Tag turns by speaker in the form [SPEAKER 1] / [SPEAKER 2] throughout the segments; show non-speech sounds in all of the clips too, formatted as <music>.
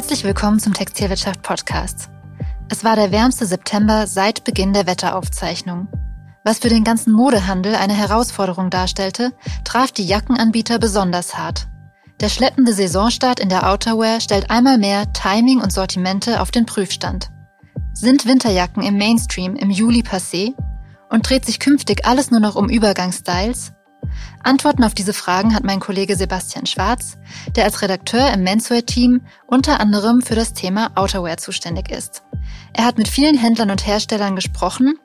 [SPEAKER 1] Herzlich willkommen zum Textilwirtschaft Podcast. Es war der wärmste September seit Beginn der Wetteraufzeichnung. Was für den ganzen Modehandel eine Herausforderung darstellte, traf die Jackenanbieter besonders hart. Der schleppende Saisonstart in der Outerwear stellt einmal mehr Timing und Sortimente auf den Prüfstand. Sind Winterjacken im Mainstream im Juli passé? Und dreht sich künftig alles nur noch um Übergangsstyles? Antworten auf diese Fragen hat mein Kollege Sebastian Schwarz, der als Redakteur im Menswear-Team unter anderem für das Thema Outerwear zuständig ist. Er hat mit vielen Händlern und Herstellern gesprochen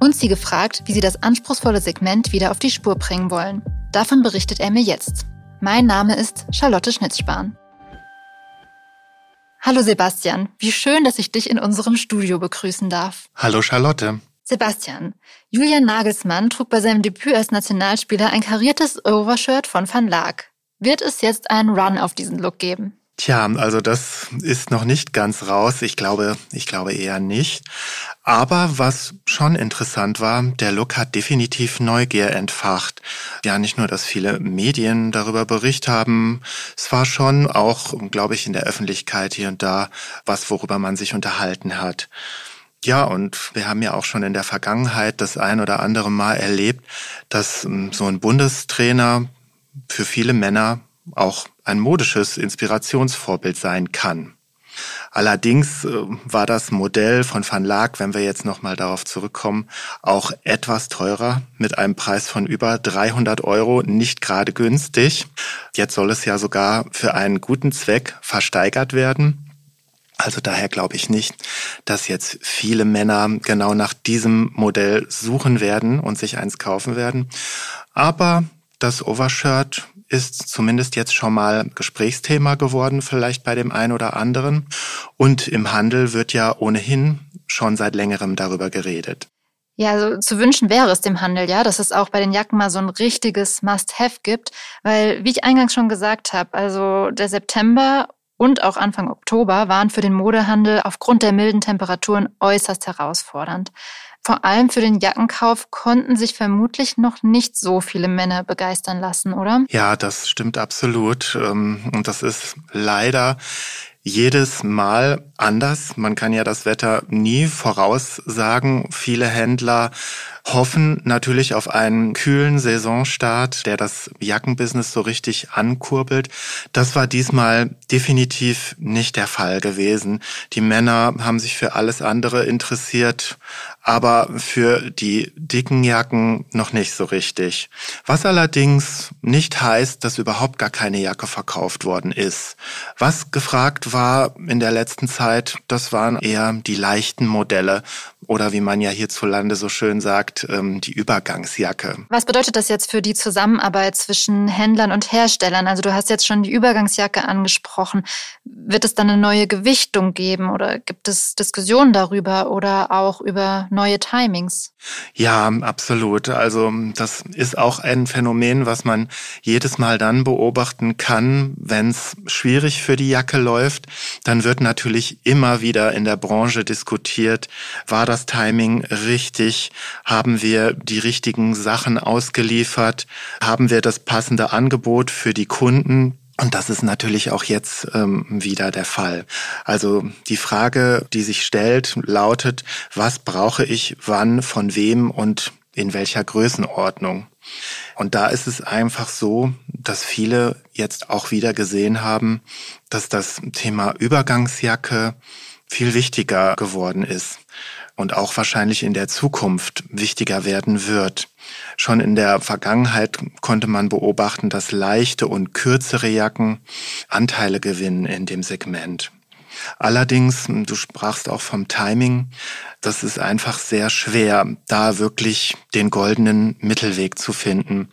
[SPEAKER 1] und sie gefragt, wie sie das anspruchsvolle Segment wieder auf die Spur bringen wollen. Davon berichtet er mir jetzt. Mein Name ist Charlotte Schnitzspahn. Hallo Sebastian, wie schön, dass ich dich in unserem Studio begrüßen darf.
[SPEAKER 2] Hallo Charlotte.
[SPEAKER 1] Sebastian, Julian Nagelsmann trug bei seinem Debüt als Nationalspieler ein kariertes Overshirt von Van Laak. Wird es jetzt einen Run auf diesen Look geben?
[SPEAKER 2] Tja, also das ist noch nicht ganz raus. Ich glaube, ich glaube eher nicht. Aber was schon interessant war, der Look hat definitiv Neugier entfacht. Ja, nicht nur, dass viele Medien darüber Bericht haben. Es war schon auch, glaube ich, in der Öffentlichkeit hier und da was, worüber man sich unterhalten hat. Ja, und wir haben ja auch schon in der Vergangenheit das ein oder andere Mal erlebt, dass ähm, so ein Bundestrainer für viele Männer auch ein modisches Inspirationsvorbild sein kann. Allerdings äh, war das Modell von Van Laak, wenn wir jetzt nochmal darauf zurückkommen, auch etwas teurer mit einem Preis von über 300 Euro, nicht gerade günstig. Jetzt soll es ja sogar für einen guten Zweck versteigert werden. Also daher glaube ich nicht, dass jetzt viele Männer genau nach diesem Modell suchen werden und sich eins kaufen werden. Aber das Overshirt ist zumindest jetzt schon mal Gesprächsthema geworden, vielleicht bei dem einen oder anderen. Und im Handel wird ja ohnehin schon seit längerem darüber geredet.
[SPEAKER 1] Ja, also zu wünschen wäre es dem Handel, ja, dass es auch bei den Jacken mal so ein richtiges Must-Have gibt, weil, wie ich eingangs schon gesagt habe, also der September und auch Anfang Oktober waren für den Modehandel aufgrund der milden Temperaturen äußerst herausfordernd. Vor allem für den Jackenkauf konnten sich vermutlich noch nicht so viele Männer begeistern lassen, oder?
[SPEAKER 2] Ja, das stimmt absolut. Ähm, und das ist leider jedes Mal anders. Man kann ja das Wetter nie voraussagen. Viele Händler hoffen natürlich auf einen kühlen Saisonstart, der das Jackenbusiness so richtig ankurbelt. Das war diesmal definitiv nicht der Fall gewesen. Die Männer haben sich für alles andere interessiert, aber für die dicken Jacken noch nicht so richtig. Was allerdings nicht heißt, dass überhaupt gar keine Jacke verkauft worden ist. Was gefragt war in der letzten Zeit, das waren eher die leichten Modelle oder wie man ja hierzulande so schön sagt, ähm, die Übergangsjacke.
[SPEAKER 1] Was bedeutet das jetzt für die Zusammenarbeit zwischen Händlern und Herstellern? Also du hast jetzt schon die Übergangsjacke angesprochen. Wird es dann eine neue Gewichtung geben oder gibt es Diskussionen darüber oder auch über neue Timings.
[SPEAKER 2] Ja, absolut. Also das ist auch ein Phänomen, was man jedes Mal dann beobachten kann, wenn es schwierig für die Jacke läuft. Dann wird natürlich immer wieder in der Branche diskutiert, war das Timing richtig? Haben wir die richtigen Sachen ausgeliefert? Haben wir das passende Angebot für die Kunden? Und das ist natürlich auch jetzt ähm, wieder der Fall. Also die Frage, die sich stellt, lautet, was brauche ich wann, von wem und in welcher Größenordnung? Und da ist es einfach so, dass viele jetzt auch wieder gesehen haben, dass das Thema Übergangsjacke viel wichtiger geworden ist und auch wahrscheinlich in der Zukunft wichtiger werden wird. Schon in der Vergangenheit konnte man beobachten, dass leichte und kürzere Jacken Anteile gewinnen in dem Segment. Allerdings, du sprachst auch vom Timing, das ist einfach sehr schwer, da wirklich den goldenen Mittelweg zu finden.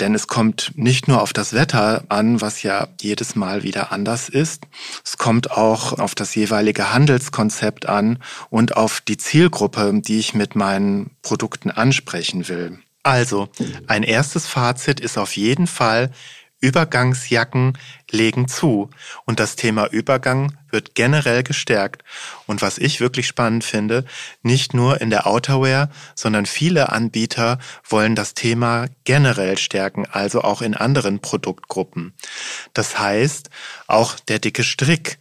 [SPEAKER 2] Denn es kommt nicht nur auf das Wetter an, was ja jedes Mal wieder anders ist. Es kommt auch auf das jeweilige Handelskonzept an und auf die Zielgruppe, die ich mit meinen Produkten ansprechen will. Also, ein erstes Fazit ist auf jeden Fall, Übergangsjacken legen zu. Und das Thema Übergang wird generell gestärkt. Und was ich wirklich spannend finde, nicht nur in der Outerwear, sondern viele Anbieter wollen das Thema generell stärken, also auch in anderen Produktgruppen. Das heißt, auch der dicke Strick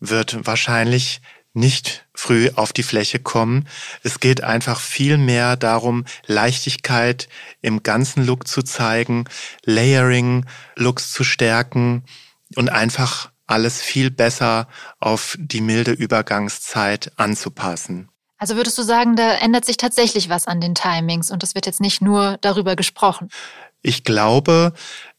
[SPEAKER 2] wird wahrscheinlich nicht früh auf die Fläche kommen. Es geht einfach viel mehr darum, Leichtigkeit im ganzen Look zu zeigen, Layering, Looks zu stärken und einfach alles viel besser auf die milde Übergangszeit anzupassen.
[SPEAKER 1] Also würdest du sagen, da ändert sich tatsächlich was an den Timings und es wird jetzt nicht nur darüber gesprochen?
[SPEAKER 2] Ich glaube,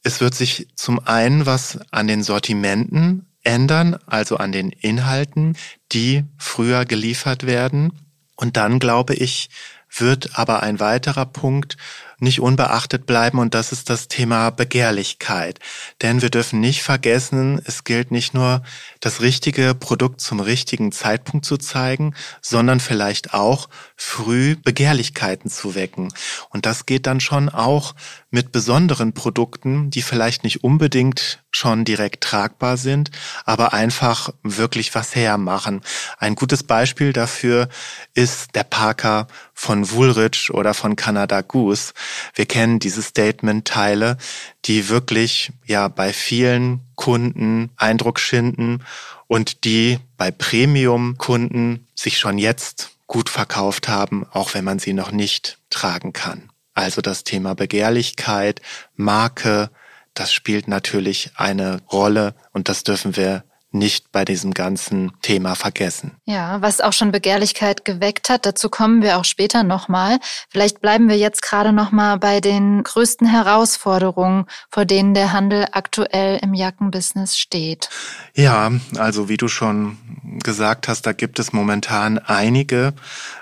[SPEAKER 2] es wird sich zum einen was an den Sortimenten ändern, also an den Inhalten, die früher geliefert werden. Und dann, glaube ich, wird aber ein weiterer Punkt nicht unbeachtet bleiben und das ist das Thema Begehrlichkeit. Denn wir dürfen nicht vergessen, es gilt nicht nur das richtige Produkt zum richtigen Zeitpunkt zu zeigen, sondern vielleicht auch früh Begehrlichkeiten zu wecken. Und das geht dann schon auch mit besonderen Produkten, die vielleicht nicht unbedingt schon direkt tragbar sind, aber einfach wirklich was hermachen. Ein gutes Beispiel dafür ist der Parker von Woolrich oder von Canada Goose. Wir kennen diese Statement-Teile, die wirklich ja bei vielen Kunden Eindruck schinden und die bei Premium-Kunden sich schon jetzt gut verkauft haben, auch wenn man sie noch nicht tragen kann. Also das Thema Begehrlichkeit, Marke, das spielt natürlich eine Rolle und das dürfen wir nicht bei diesem ganzen Thema vergessen.
[SPEAKER 1] Ja, was auch schon Begehrlichkeit geweckt hat, dazu kommen wir auch später nochmal. Vielleicht bleiben wir jetzt gerade nochmal bei den größten Herausforderungen, vor denen der Handel aktuell im Jackenbusiness steht.
[SPEAKER 2] Ja, also wie du schon gesagt hast, da gibt es momentan einige.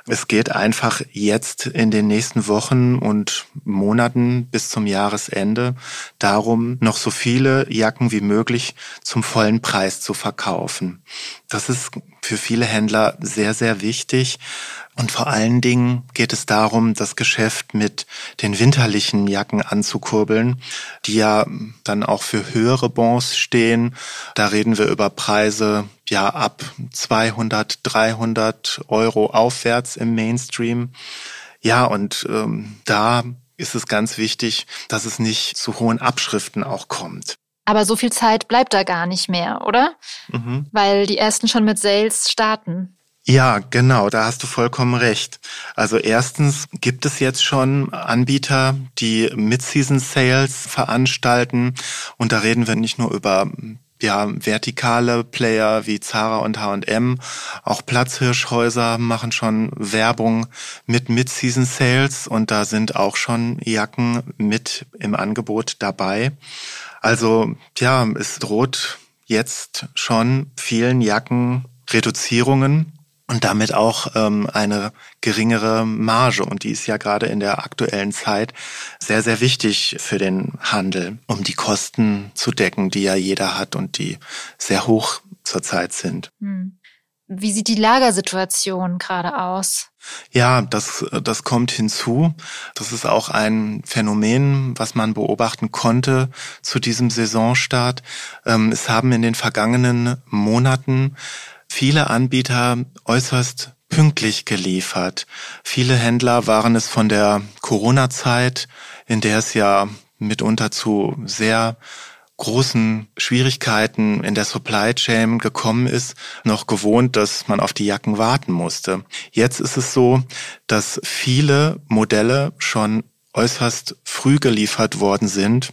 [SPEAKER 2] Es geht einfach jetzt in den nächsten Wochen und Monaten bis zum Jahresende darum, noch so viele Jacken wie möglich zum vollen Preis zu verkaufen. Das ist für viele Händler sehr, sehr wichtig. Und vor allen Dingen geht es darum, das Geschäft mit den winterlichen Jacken anzukurbeln, die ja dann auch für höhere Bons stehen. Da reden wir über Preise ja ab 200, 300 Euro aufwärts im Mainstream. Ja, und ähm, da ist es ganz wichtig, dass es nicht zu hohen Abschriften auch kommt.
[SPEAKER 1] Aber so viel Zeit bleibt da gar nicht mehr, oder? Mhm. Weil die ersten schon mit Sales starten.
[SPEAKER 2] Ja, genau, da hast du vollkommen recht. Also erstens gibt es jetzt schon Anbieter, die Mid-Season-Sales veranstalten. Und da reden wir nicht nur über ja, vertikale Player wie Zara und H&M, auch Platzhirschhäuser machen schon Werbung mit Mid-Season Sales und da sind auch schon Jacken mit im Angebot dabei. Also ja, es droht jetzt schon vielen Jacken Reduzierungen und damit auch ähm, eine geringere Marge. Und die ist ja gerade in der aktuellen Zeit sehr, sehr wichtig für den Handel, um die Kosten zu decken, die ja jeder hat und die sehr hoch zurzeit sind. Hm.
[SPEAKER 1] Wie sieht die Lagersituation gerade aus?
[SPEAKER 2] Ja, das, das kommt hinzu. Das ist auch ein Phänomen, was man beobachten konnte zu diesem Saisonstart. Ähm, es haben in den vergangenen Monaten viele Anbieter äußerst pünktlich geliefert. Viele Händler waren es von der Corona-Zeit, in der es ja mitunter zu sehr großen Schwierigkeiten in der Supply Chain gekommen ist, noch gewohnt, dass man auf die Jacken warten musste. Jetzt ist es so, dass viele Modelle schon äußerst früh geliefert worden sind,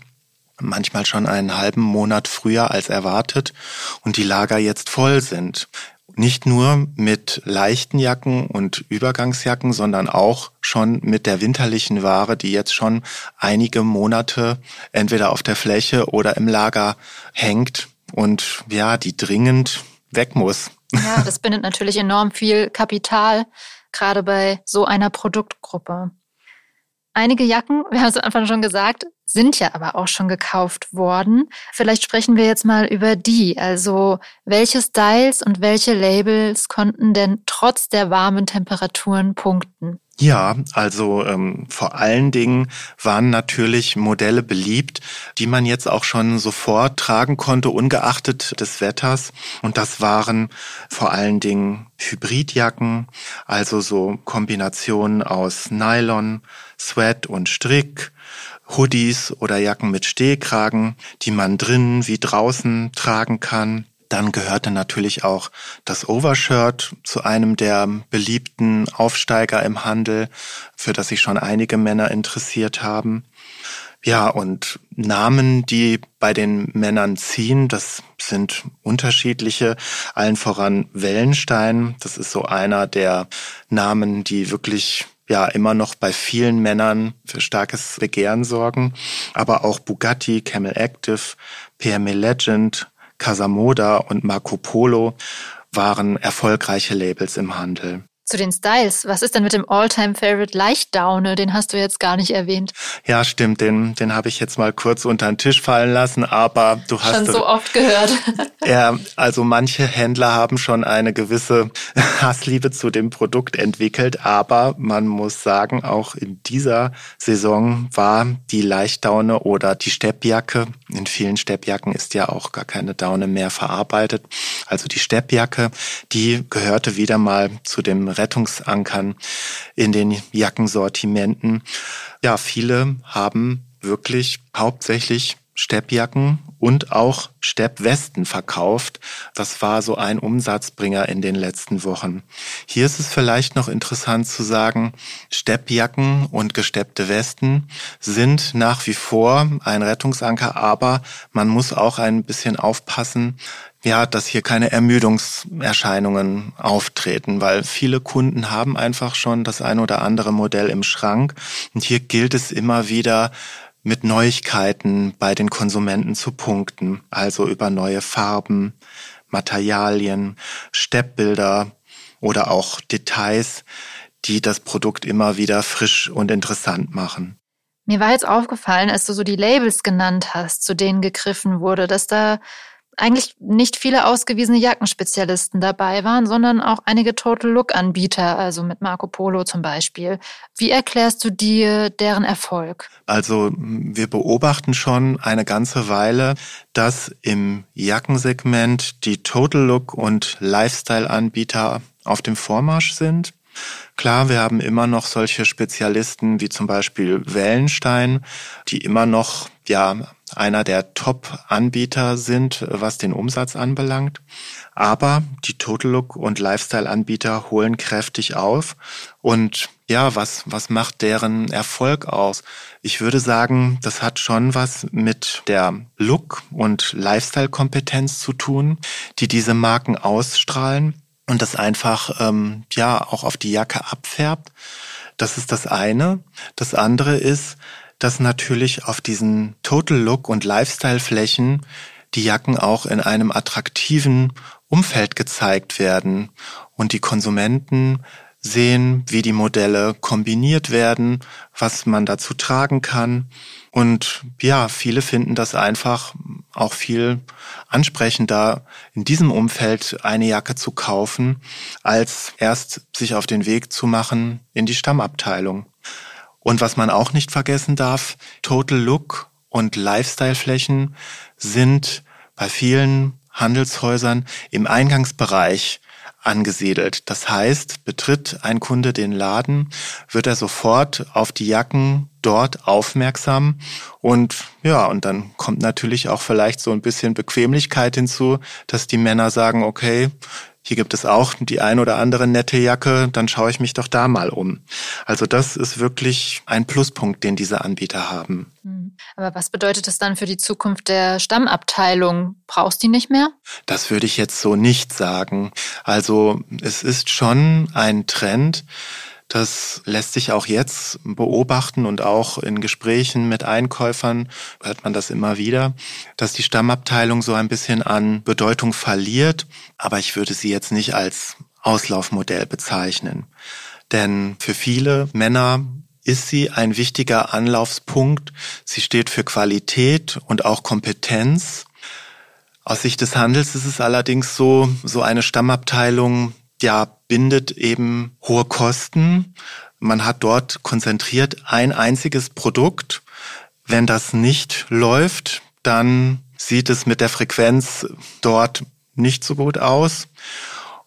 [SPEAKER 2] manchmal schon einen halben Monat früher als erwartet und die Lager jetzt voll sind nicht nur mit leichten Jacken und Übergangsjacken, sondern auch schon mit der winterlichen Ware, die jetzt schon einige Monate entweder auf der Fläche oder im Lager hängt und ja, die dringend weg muss.
[SPEAKER 1] Ja, das bindet natürlich enorm viel Kapital, gerade bei so einer Produktgruppe. Einige Jacken, wir haben es am Anfang schon gesagt, sind ja aber auch schon gekauft worden. Vielleicht sprechen wir jetzt mal über die. Also welche Styles und welche Labels konnten denn trotz der warmen Temperaturen punkten?
[SPEAKER 2] Ja, also ähm, vor allen Dingen waren natürlich Modelle beliebt, die man jetzt auch schon sofort tragen konnte, ungeachtet des Wetters. Und das waren vor allen Dingen Hybridjacken, also so Kombinationen aus Nylon, Sweat und Strick, Hoodies oder Jacken mit Stehkragen, die man drinnen wie draußen tragen kann. Dann gehörte natürlich auch das Overshirt zu einem der beliebten Aufsteiger im Handel, für das sich schon einige Männer interessiert haben. Ja, und Namen, die bei den Männern ziehen, das sind unterschiedliche, allen voran Wellenstein. Das ist so einer der Namen, die wirklich ja immer noch bei vielen Männern für starkes Begehren sorgen. Aber auch Bugatti, Camel Active, PME Legend, Casamoda und Marco Polo waren erfolgreiche Labels im Handel.
[SPEAKER 1] Zu den Styles. Was ist denn mit dem All-Time-Favorite Leichtdaune? Den hast du jetzt gar nicht erwähnt.
[SPEAKER 2] Ja, stimmt. Den, den habe ich jetzt mal kurz unter den Tisch fallen lassen, aber du hast.
[SPEAKER 1] Schon so oft gehört. <laughs>
[SPEAKER 2] Ja, also manche Händler haben schon eine gewisse <laughs> Hassliebe zu dem Produkt entwickelt, aber man muss sagen, auch in dieser Saison war die Leichtdaune oder die Steppjacke, in vielen Steppjacken ist ja auch gar keine Daune mehr verarbeitet. Also die Steppjacke, die gehörte wieder mal zu dem Rettungsankern in den Jackensortimenten. Ja, viele haben wirklich hauptsächlich Steppjacken und auch Steppwesten verkauft. Das war so ein Umsatzbringer in den letzten Wochen. Hier ist es vielleicht noch interessant zu sagen, Steppjacken und gesteppte Westen sind nach wie vor ein Rettungsanker, aber man muss auch ein bisschen aufpassen, ja, dass hier keine Ermüdungserscheinungen auftreten, weil viele Kunden haben einfach schon das ein oder andere Modell im Schrank und hier gilt es immer wieder, mit Neuigkeiten bei den Konsumenten zu punkten, also über neue Farben, Materialien, Steppbilder oder auch Details, die das Produkt immer wieder frisch und interessant machen.
[SPEAKER 1] Mir war jetzt aufgefallen, als du so die Labels genannt hast, zu denen gegriffen wurde, dass da eigentlich nicht viele ausgewiesene Jackenspezialisten dabei waren, sondern auch einige Total Look Anbieter, also mit Marco Polo zum Beispiel. Wie erklärst du dir deren Erfolg?
[SPEAKER 2] Also wir beobachten schon eine ganze Weile, dass im Jackensegment die Total Look und Lifestyle Anbieter auf dem Vormarsch sind. Klar, wir haben immer noch solche Spezialisten wie zum Beispiel Wellenstein, die immer noch ja einer der Top-Anbieter sind, was den Umsatz anbelangt. Aber die Total Look und Lifestyle-Anbieter holen kräftig auf. Und ja, was, was macht deren Erfolg aus? Ich würde sagen, das hat schon was mit der Look- und Lifestyle-Kompetenz zu tun, die diese Marken ausstrahlen und das einfach ähm, ja auch auf die Jacke abfärbt. Das ist das eine. Das andere ist, dass natürlich auf diesen Total Look und Lifestyle Flächen die Jacken auch in einem attraktiven Umfeld gezeigt werden und die Konsumenten sehen, wie die Modelle kombiniert werden, was man dazu tragen kann. Und ja, viele finden das einfach auch viel ansprechender, in diesem Umfeld eine Jacke zu kaufen, als erst sich auf den Weg zu machen in die Stammabteilung. Und was man auch nicht vergessen darf, Total Look und Lifestyle-Flächen sind bei vielen Handelshäusern im Eingangsbereich angesiedelt. Das heißt, betritt ein Kunde den Laden, wird er sofort auf die Jacken dort aufmerksam und ja, und dann kommt natürlich auch vielleicht so ein bisschen Bequemlichkeit hinzu, dass die Männer sagen, okay, hier gibt es auch die ein oder andere nette Jacke, dann schaue ich mich doch da mal um. Also das ist wirklich ein Pluspunkt, den diese Anbieter haben.
[SPEAKER 1] Hm. Aber was bedeutet das dann für die Zukunft der Stammabteilung? Brauchst du die nicht mehr?
[SPEAKER 2] Das würde ich jetzt so nicht sagen. Also es ist schon ein Trend, das lässt sich auch jetzt beobachten und auch in Gesprächen mit Einkäufern hört man das immer wieder, dass die Stammabteilung so ein bisschen an Bedeutung verliert. Aber ich würde sie jetzt nicht als Auslaufmodell bezeichnen. Denn für viele Männer ist sie ein wichtiger Anlaufspunkt. Sie steht für Qualität und auch Kompetenz. Aus Sicht des Handels ist es allerdings so, so eine Stammabteilung ja, bindet eben hohe Kosten. Man hat dort konzentriert ein einziges Produkt. Wenn das nicht läuft, dann sieht es mit der Frequenz dort nicht so gut aus.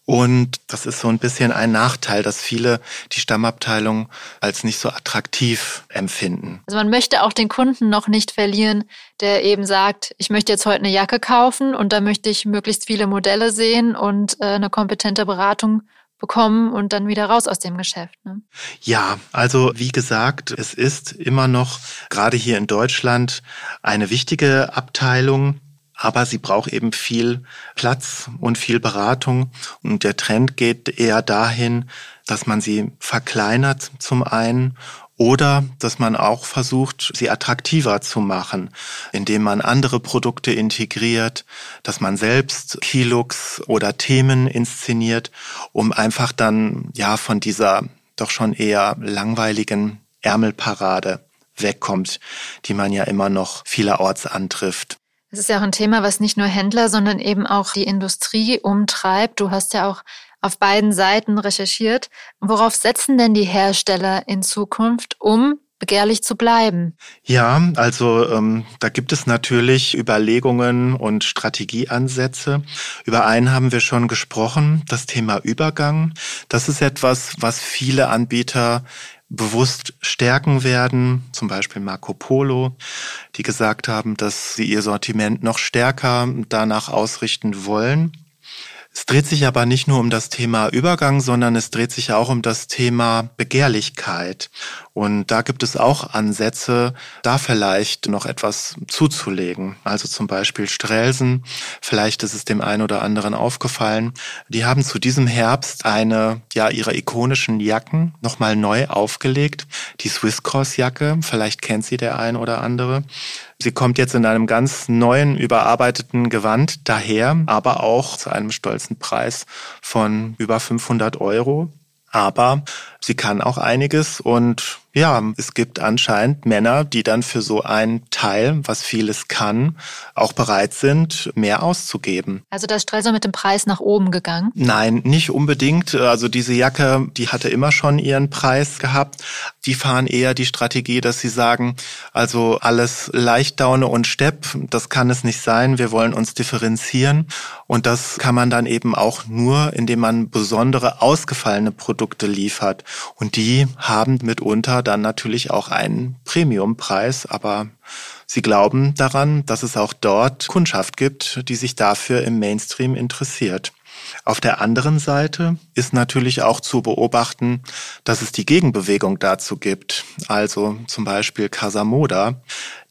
[SPEAKER 2] Und das ist so ein bisschen ein Nachteil, dass viele die Stammabteilung als nicht so attraktiv empfinden.
[SPEAKER 1] Also man möchte auch den Kunden noch nicht verlieren, der eben sagt, ich möchte jetzt heute eine Jacke kaufen und da möchte ich möglichst viele Modelle sehen und äh, eine kompetente Beratung bekommen und dann wieder raus aus dem Geschäft. Ne?
[SPEAKER 2] Ja, also wie gesagt, es ist immer noch gerade hier in Deutschland eine wichtige Abteilung aber sie braucht eben viel Platz und viel Beratung. Und der Trend geht eher dahin, dass man sie verkleinert zum einen oder dass man auch versucht, sie attraktiver zu machen, indem man andere Produkte integriert, dass man selbst Kilux oder Themen inszeniert, um einfach dann ja von dieser doch schon eher langweiligen Ärmelparade wegkommt, die man ja immer noch vielerorts antrifft.
[SPEAKER 1] Es ist ja auch ein Thema, was nicht nur Händler, sondern eben auch die Industrie umtreibt. Du hast ja auch auf beiden Seiten recherchiert. Worauf setzen denn die Hersteller in Zukunft, um begehrlich zu bleiben?
[SPEAKER 2] Ja, also ähm, da gibt es natürlich Überlegungen und Strategieansätze. Über einen haben wir schon gesprochen, das Thema Übergang. Das ist etwas, was viele Anbieter bewusst stärken werden, zum Beispiel Marco Polo, die gesagt haben, dass sie ihr Sortiment noch stärker danach ausrichten wollen. Es dreht sich aber nicht nur um das Thema Übergang, sondern es dreht sich auch um das Thema Begehrlichkeit. Und da gibt es auch Ansätze, da vielleicht noch etwas zuzulegen. Also zum Beispiel Strelsen, vielleicht ist es dem einen oder anderen aufgefallen. Die haben zu diesem Herbst eine, ja, ihre ikonischen Jacken nochmal neu aufgelegt. Die Swiss Cross Jacke, vielleicht kennt sie der ein oder andere. Sie kommt jetzt in einem ganz neuen, überarbeiteten Gewand daher, aber auch zu einem stolzen Preis von über 500 Euro. Aber sie kann auch einiges und ja, es gibt anscheinend Männer, die dann für so ein Teil, was vieles kann, auch bereit sind, mehr auszugeben.
[SPEAKER 1] Also da ist Strelser mit dem Preis nach oben gegangen?
[SPEAKER 2] Nein, nicht unbedingt. Also diese Jacke, die hatte immer schon ihren Preis gehabt. Die fahren eher die Strategie, dass sie sagen, also alles Leichtdaune und Stepp, das kann es nicht sein. Wir wollen uns differenzieren. Und das kann man dann eben auch nur, indem man besondere ausgefallene Produkte liefert. Und die haben mitunter dann natürlich auch einen Premiumpreis, aber sie glauben daran, dass es auch dort Kundschaft gibt, die sich dafür im Mainstream interessiert. Auf der anderen Seite ist natürlich auch zu beobachten, dass es die Gegenbewegung dazu gibt. Also zum Beispiel Casamoda,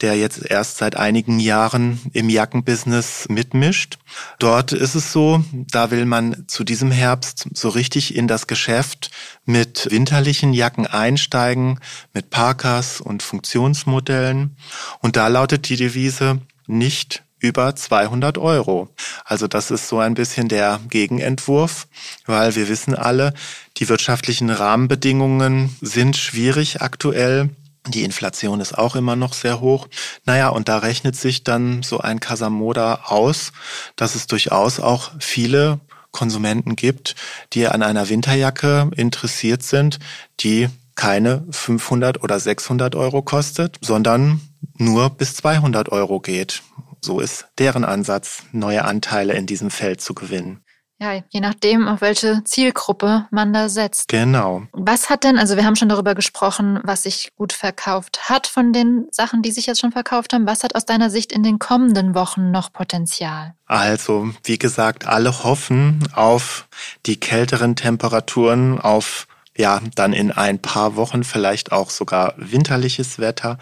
[SPEAKER 2] der jetzt erst seit einigen Jahren im Jackenbusiness mitmischt. Dort ist es so, da will man zu diesem Herbst so richtig in das Geschäft mit winterlichen Jacken einsteigen, mit Parkas und Funktionsmodellen. Und da lautet die Devise nicht über 200 Euro. Also das ist so ein bisschen der Gegenentwurf, weil wir wissen alle, die wirtschaftlichen Rahmenbedingungen sind schwierig aktuell. Die Inflation ist auch immer noch sehr hoch. Naja, und da rechnet sich dann so ein Casamoda aus, dass es durchaus auch viele Konsumenten gibt, die an einer Winterjacke interessiert sind, die keine 500 oder 600 Euro kostet, sondern nur bis 200 Euro geht. So ist deren Ansatz, neue Anteile in diesem Feld zu gewinnen.
[SPEAKER 1] Ja, je nachdem, auf welche Zielgruppe man da setzt.
[SPEAKER 2] Genau.
[SPEAKER 1] Was hat denn, also wir haben schon darüber gesprochen, was sich gut verkauft hat von den Sachen, die sich jetzt schon verkauft haben. Was hat aus deiner Sicht in den kommenden Wochen noch Potenzial?
[SPEAKER 2] Also, wie gesagt, alle hoffen auf die kälteren Temperaturen, auf ja, dann in ein paar Wochen vielleicht auch sogar winterliches Wetter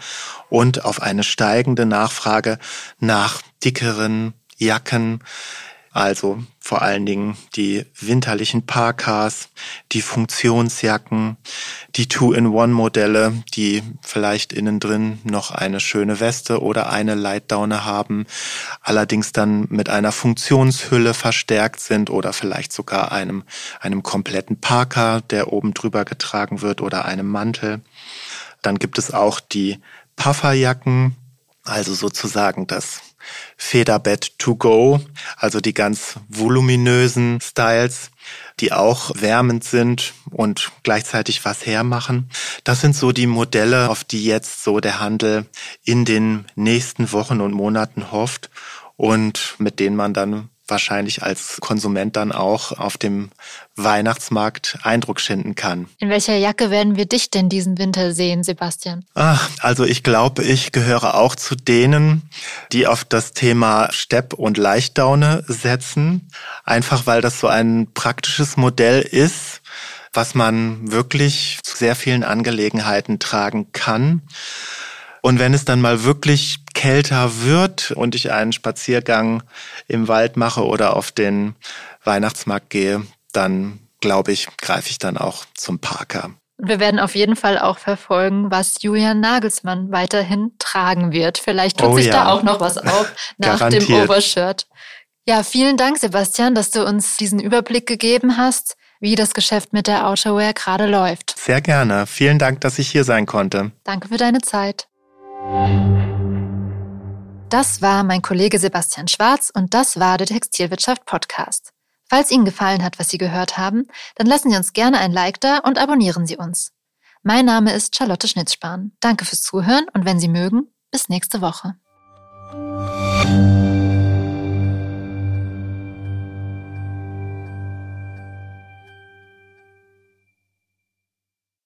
[SPEAKER 2] und auf eine steigende Nachfrage nach dickeren Jacken, also vor allen Dingen die winterlichen Parkas, die Funktionsjacken, die Two-in-One-Modelle, die vielleicht innen drin noch eine schöne Weste oder eine Lightdowne haben, allerdings dann mit einer Funktionshülle verstärkt sind oder vielleicht sogar einem, einem kompletten Parker, der oben drüber getragen wird oder einem Mantel. Dann gibt es auch die Pufferjacken, also sozusagen das Federbett to go, also die ganz voluminösen Styles, die auch wärmend sind und gleichzeitig was hermachen. Das sind so die Modelle, auf die jetzt so der Handel in den nächsten Wochen und Monaten hofft und mit denen man dann wahrscheinlich als Konsument dann auch auf dem Weihnachtsmarkt Eindruck schinden kann.
[SPEAKER 1] In welcher Jacke werden wir dich denn diesen Winter sehen, Sebastian?
[SPEAKER 2] Ach, also ich glaube, ich gehöre auch zu denen, die auf das Thema Stepp und Leichtdaune setzen. Einfach weil das so ein praktisches Modell ist, was man wirklich zu sehr vielen Angelegenheiten tragen kann. Und wenn es dann mal wirklich kälter wird und ich einen Spaziergang im Wald mache oder auf den Weihnachtsmarkt gehe, dann glaube ich, greife ich dann auch zum Parker.
[SPEAKER 1] Wir werden auf jeden Fall auch verfolgen, was Julian Nagelsmann weiterhin tragen wird. Vielleicht tut oh, sich ja. da auch noch was auf <laughs> nach dem Overshirt. Ja, vielen Dank, Sebastian, dass du uns diesen Überblick gegeben hast, wie das Geschäft mit der Outerwear gerade läuft.
[SPEAKER 2] Sehr gerne. Vielen Dank, dass ich hier sein konnte.
[SPEAKER 1] Danke für deine Zeit. Das war mein Kollege Sebastian Schwarz und das war der Textilwirtschaft Podcast. Falls Ihnen gefallen hat, was Sie gehört haben, dann lassen Sie uns gerne ein Like da und abonnieren Sie uns. Mein Name ist Charlotte Schnitzspahn. Danke fürs Zuhören und wenn Sie mögen, bis nächste Woche.